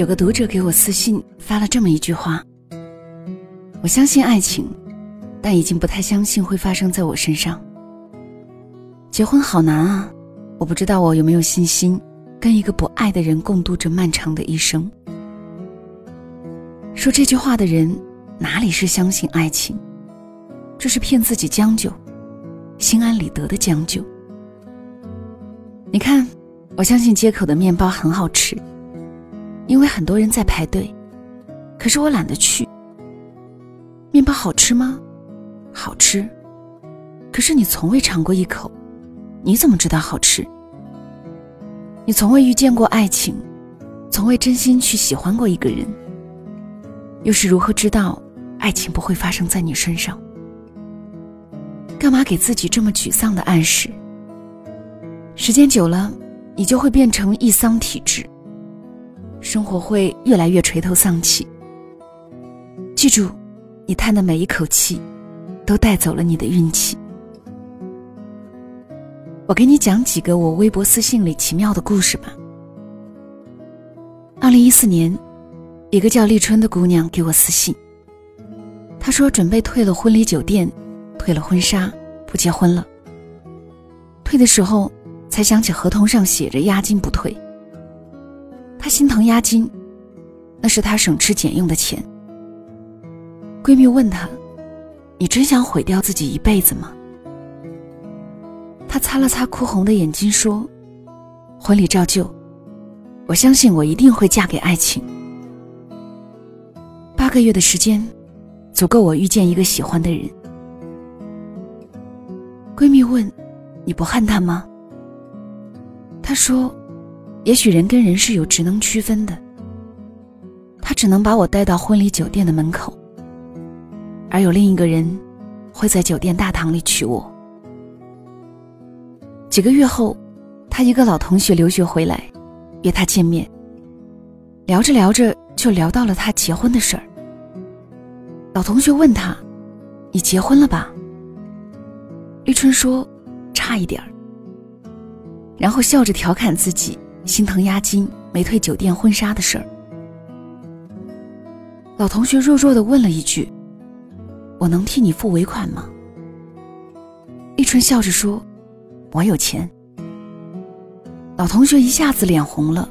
有个读者给我私信发了这么一句话：“我相信爱情，但已经不太相信会发生在我身上。结婚好难啊，我不知道我有没有信心跟一个不爱的人共度这漫长的一生。”说这句话的人哪里是相信爱情？这是骗自己将就、心安理得的将就。你看，我相信街口的面包很好吃。因为很多人在排队，可是我懒得去。面包好吃吗？好吃。可是你从未尝过一口，你怎么知道好吃？你从未遇见过爱情，从未真心去喜欢过一个人，又是如何知道爱情不会发生在你身上？干嘛给自己这么沮丧的暗示？时间久了，你就会变成易丧体质。生活会越来越垂头丧气。记住，你叹的每一口气，都带走了你的运气。我给你讲几个我微博私信里奇妙的故事吧。二零一四年，一个叫立春的姑娘给我私信，她说准备退了婚礼酒店，退了婚纱，不结婚了。退的时候才想起合同上写着押金不退。她心疼押金，那是她省吃俭用的钱。闺蜜问她：“你真想毁掉自己一辈子吗？”她擦了擦哭红的眼睛说：“婚礼照旧，我相信我一定会嫁给爱情。八个月的时间，足够我遇见一个喜欢的人。”闺蜜问：“你不恨他吗？”她说。也许人跟人是有职能区分的，他只能把我带到婚礼酒店的门口，而有另一个人会在酒店大堂里娶我。几个月后，他一个老同学留学回来，约他见面。聊着聊着就聊到了他结婚的事儿。老同学问他：“你结婚了吧？”立春说：“差一点儿。”然后笑着调侃自己。心疼押金没退酒店婚纱的事儿，老同学弱弱的问了一句：“我能替你付尾款吗？”立春笑着说：“我有钱。”老同学一下子脸红了，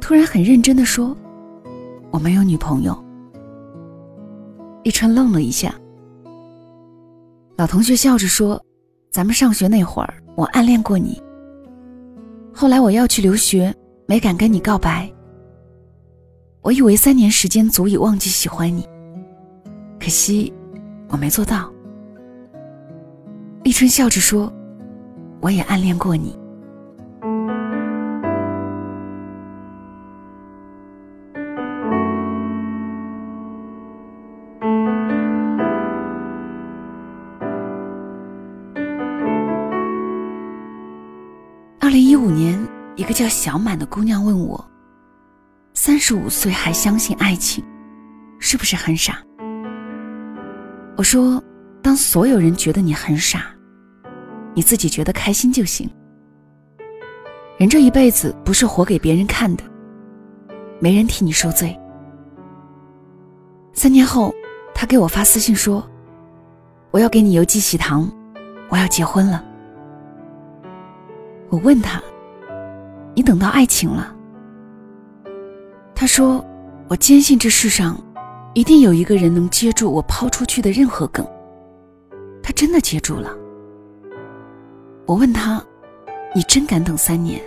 突然很认真的说：“我没有女朋友。”立春愣了一下，老同学笑着说：“咱们上学那会儿，我暗恋过你。”后来我要去留学，没敢跟你告白。我以为三年时间足以忘记喜欢你，可惜我没做到。立春笑着说：“我也暗恋过你。”叫小满的姑娘问我：“三十五岁还相信爱情，是不是很傻？”我说：“当所有人觉得你很傻，你自己觉得开心就行。人这一辈子不是活给别人看的，没人替你受罪。”三年后，他给我发私信说：“我要给你邮寄喜糖，我要结婚了。”我问他：“你等到爱情了？”他说：“我坚信这世上，一定有一个人能接住我抛出去的任何梗。”他真的接住了。我问他：“你真敢等三年？”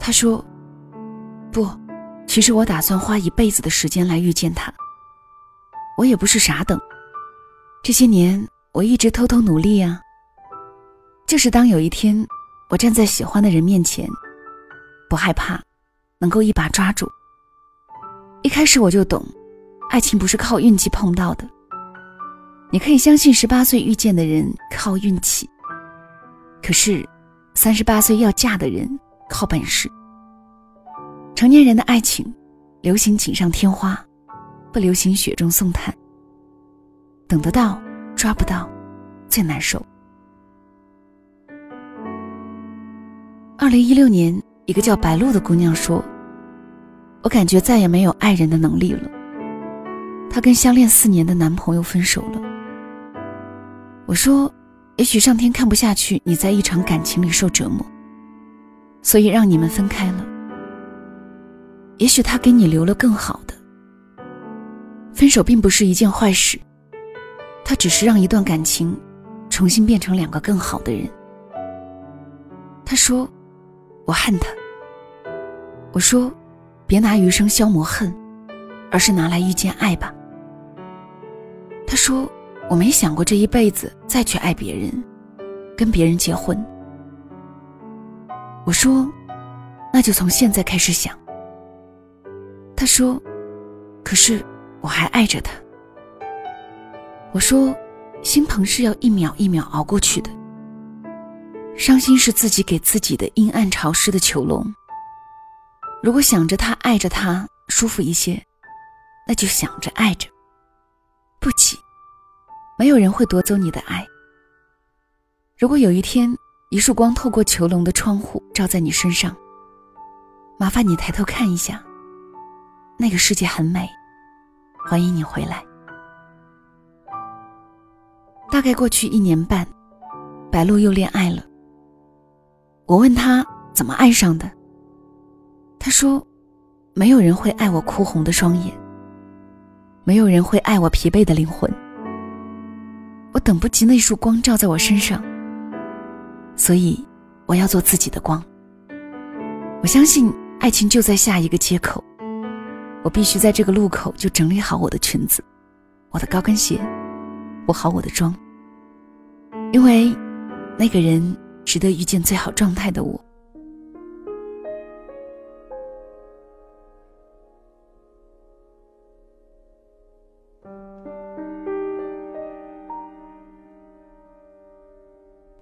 他说：“不，其实我打算花一辈子的时间来遇见他。我也不是傻等，这些年我一直偷偷努力啊。就是当有一天……”我站在喜欢的人面前，不害怕，能够一把抓住。一开始我就懂，爱情不是靠运气碰到的。你可以相信十八岁遇见的人靠运气，可是三十八岁要嫁的人靠本事。成年人的爱情，流行锦上添花，不流行雪中送炭。等得到，抓不到，最难受。二零一六年，一个叫白露的姑娘说：“我感觉再也没有爱人的能力了。她跟相恋四年的男朋友分手了。我说，也许上天看不下去你在一场感情里受折磨，所以让你们分开了。也许他给你留了更好的。分手并不是一件坏事，他只是让一段感情重新变成两个更好的人。他说：“我恨他。”我说：“别拿余生消磨恨，而是拿来遇见爱吧。”他说：“我没想过这一辈子再去爱别人，跟别人结婚。”我说：“那就从现在开始想。”他说：“可是我还爱着他。”我说：“心疼是要一秒一秒熬过去的，伤心是自己给自己的阴暗潮湿的囚笼。如果想着他爱着他舒服一些，那就想着爱着，不急，没有人会夺走你的爱。如果有一天一束光透过囚笼的窗户照在你身上，麻烦你抬头看一下。”那个世界很美，欢迎你回来。大概过去一年半，白露又恋爱了。我问他怎么爱上的，他说：“没有人会爱我哭红的双眼，没有人会爱我疲惫的灵魂。我等不及那束光照在我身上，所以我要做自己的光。我相信爱情就在下一个街口。”我必须在这个路口就整理好我的裙子，我的高跟鞋，补好我的妆，因为那个人值得遇见最好状态的我。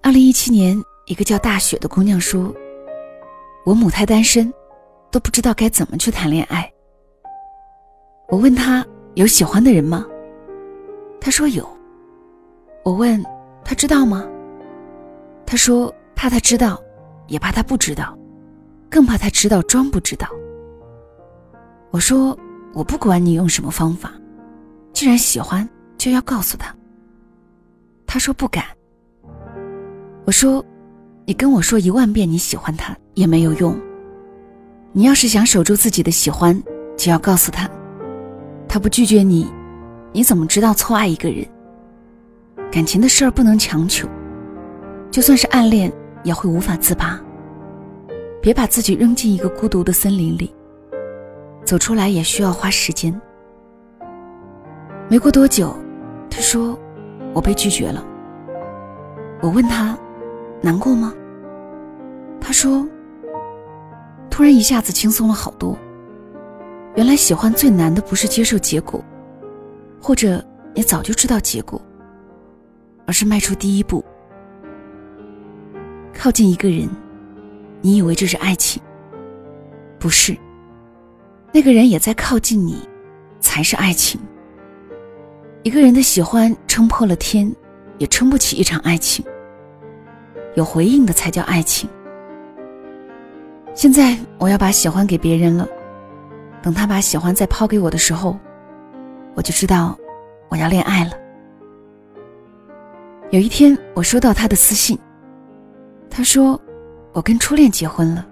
二零一七年，一个叫大雪的姑娘说：“我母胎单身，都不知道该怎么去谈恋爱。”我问她有喜欢的人吗？她说有。我问她知道吗？她说怕他知道，也怕他不知道，更怕他知道装不知道。我说我不管你用什么方法，既然喜欢就要告诉他。他说不敢。我说你跟我说一万遍你喜欢他也没有用。你要是想守住自己的喜欢，就要告诉他。他不拒绝你，你怎么知道错爱一个人？感情的事儿不能强求，就算是暗恋，也会无法自拔。别把自己扔进一个孤独的森林里，走出来也需要花时间。没过多久，他说：“我被拒绝了。”我问他：“难过吗？”他说：“突然一下子轻松了好多。”原来喜欢最难的不是接受结果，或者你早就知道结果，而是迈出第一步，靠近一个人。你以为这是爱情，不是。那个人也在靠近你，才是爱情。一个人的喜欢撑破了天，也撑不起一场爱情。有回应的才叫爱情。现在我要把喜欢给别人了。等他把喜欢再抛给我的时候，我就知道我要恋爱了。有一天，我收到他的私信，他说：“我跟初恋结婚了。”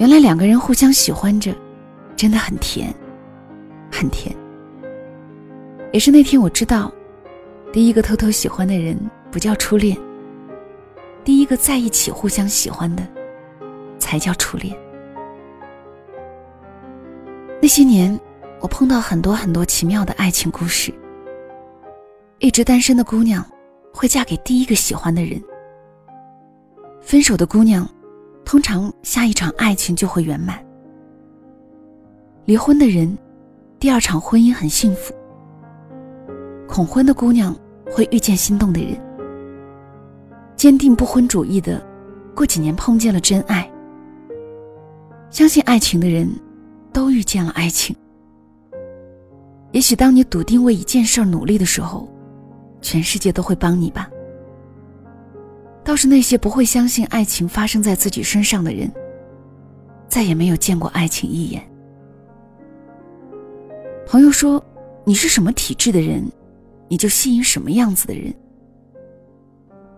原来两个人互相喜欢着，真的很甜，很甜。也是那天我知道，第一个偷偷喜欢的人不叫初恋，第一个在一起互相喜欢的，才叫初恋。那些年，我碰到很多很多奇妙的爱情故事。一直单身的姑娘，会嫁给第一个喜欢的人；分手的姑娘，通常下一场爱情就会圆满；离婚的人，第二场婚姻很幸福；恐婚的姑娘会遇见心动的人；坚定不婚主义的，过几年碰见了真爱；相信爱情的人。都遇见了爱情。也许当你笃定为一件事努力的时候，全世界都会帮你吧。倒是那些不会相信爱情发生在自己身上的人，再也没有见过爱情一眼。朋友说：“你是什么体质的人，你就吸引什么样子的人。”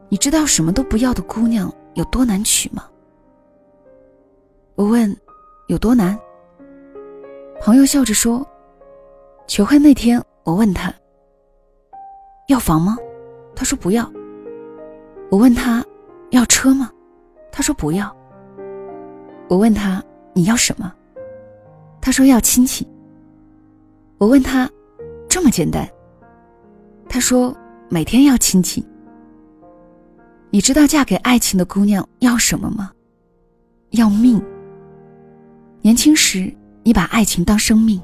你知道什么都不要的姑娘有多难娶吗？我问：“有多难？”朋友笑着说：“求婚那天，我问他要房吗？他说不要。我问他要车吗？他说不要。我问他你要什么？他说要亲戚。我问他这么简单？他说每天要亲戚。你知道嫁给爱情的姑娘要什么吗？要命。年轻时。你把爱情当生命，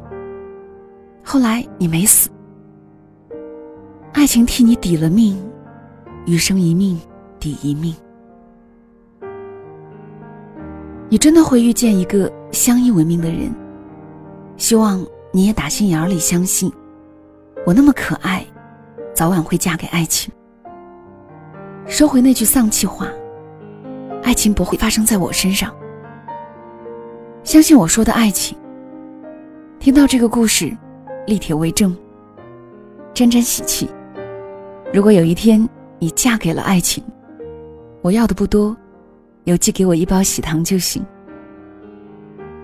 后来你没死，爱情替你抵了命，余生一命抵一命。你真的会遇见一个相依为命的人，希望你也打心眼里相信，我那么可爱，早晚会嫁给爱情。收回那句丧气话，爱情不会发生在我身上，相信我说的爱情。听到这个故事，立铁为证，沾沾喜气。如果有一天你嫁给了爱情，我要的不多，邮寄给我一包喜糖就行。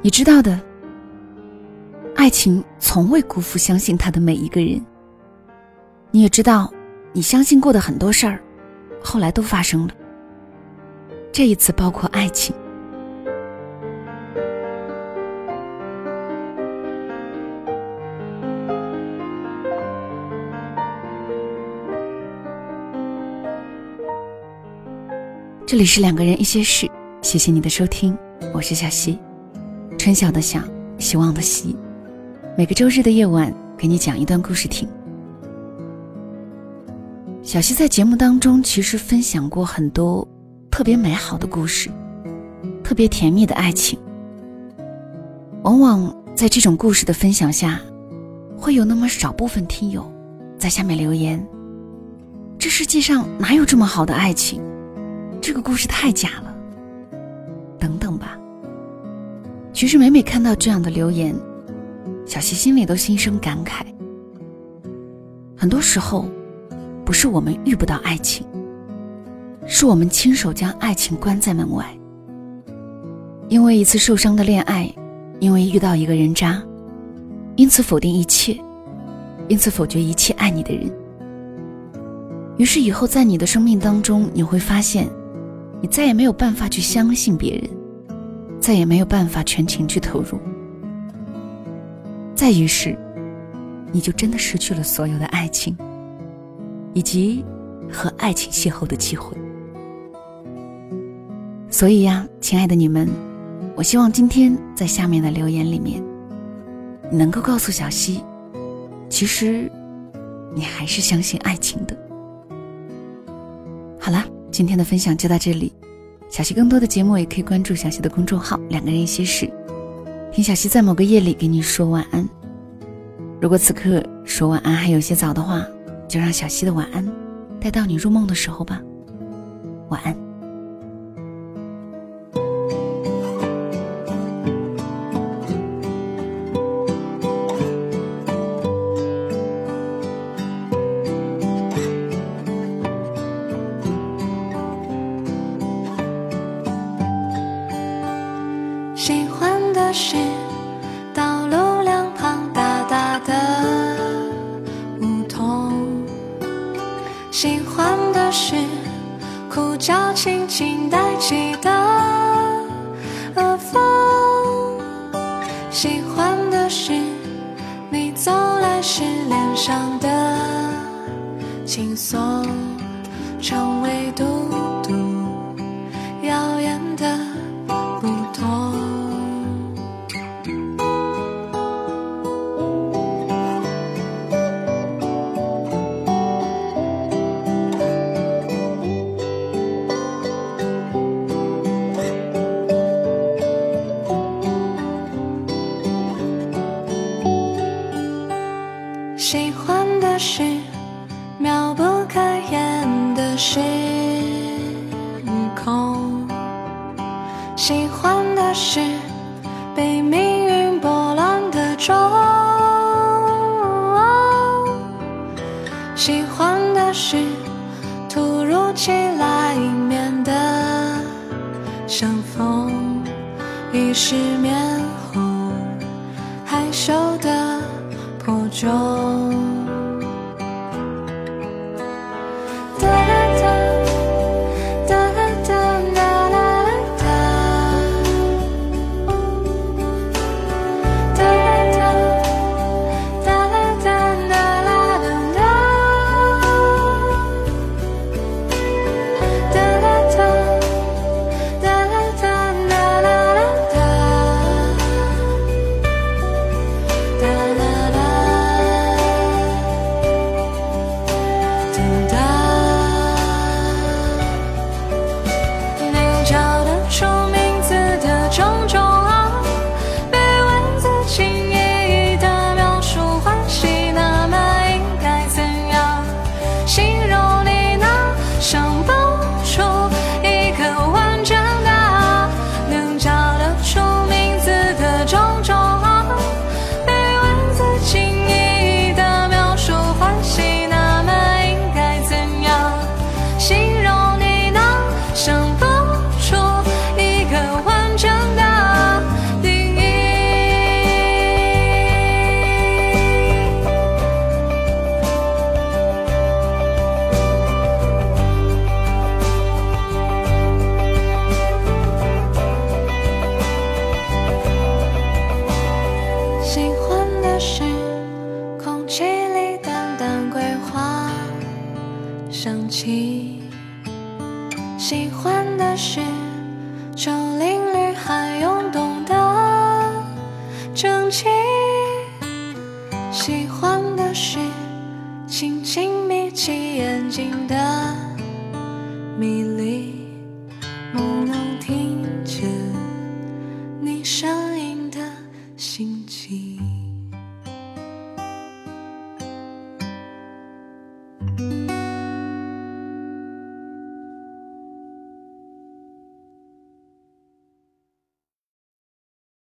你知道的，爱情从未辜负相信他的每一个人。你也知道，你相信过的很多事儿，后来都发生了。这一次包括爱情。这里是两个人一些事，谢谢你的收听，我是小溪，春晓的晓，希望的希，每个周日的夜晚给你讲一段故事听。小溪在节目当中其实分享过很多特别美好的故事，特别甜蜜的爱情。往往在这种故事的分享下，会有那么少部分听友在下面留言：这世界上哪有这么好的爱情？这个故事太假了，等等吧。其实每每看到这样的留言，小溪心里都心生感慨。很多时候，不是我们遇不到爱情，是我们亲手将爱情关在门外。因为一次受伤的恋爱，因为遇到一个人渣，因此否定一切，因此否决一切爱你的人。于是以后在你的生命当中，你会发现。你再也没有办法去相信别人，再也没有办法全情去投入。再于是，你就真的失去了所有的爱情，以及和爱情邂逅的机会。所以呀，亲爱的你们，我希望今天在下面的留言里面，你能够告诉小溪，其实你还是相信爱情的。好了。今天的分享就到这里，小溪更多的节目也可以关注小溪的公众号“两个人一些事”，听小溪在某个夜里给你说晚安。如果此刻说晚安还有些早的话，就让小溪的晚安带到你入梦的时候吧。晚安。你的耳风喜欢的是你走来时脸上的轻松成为独新的。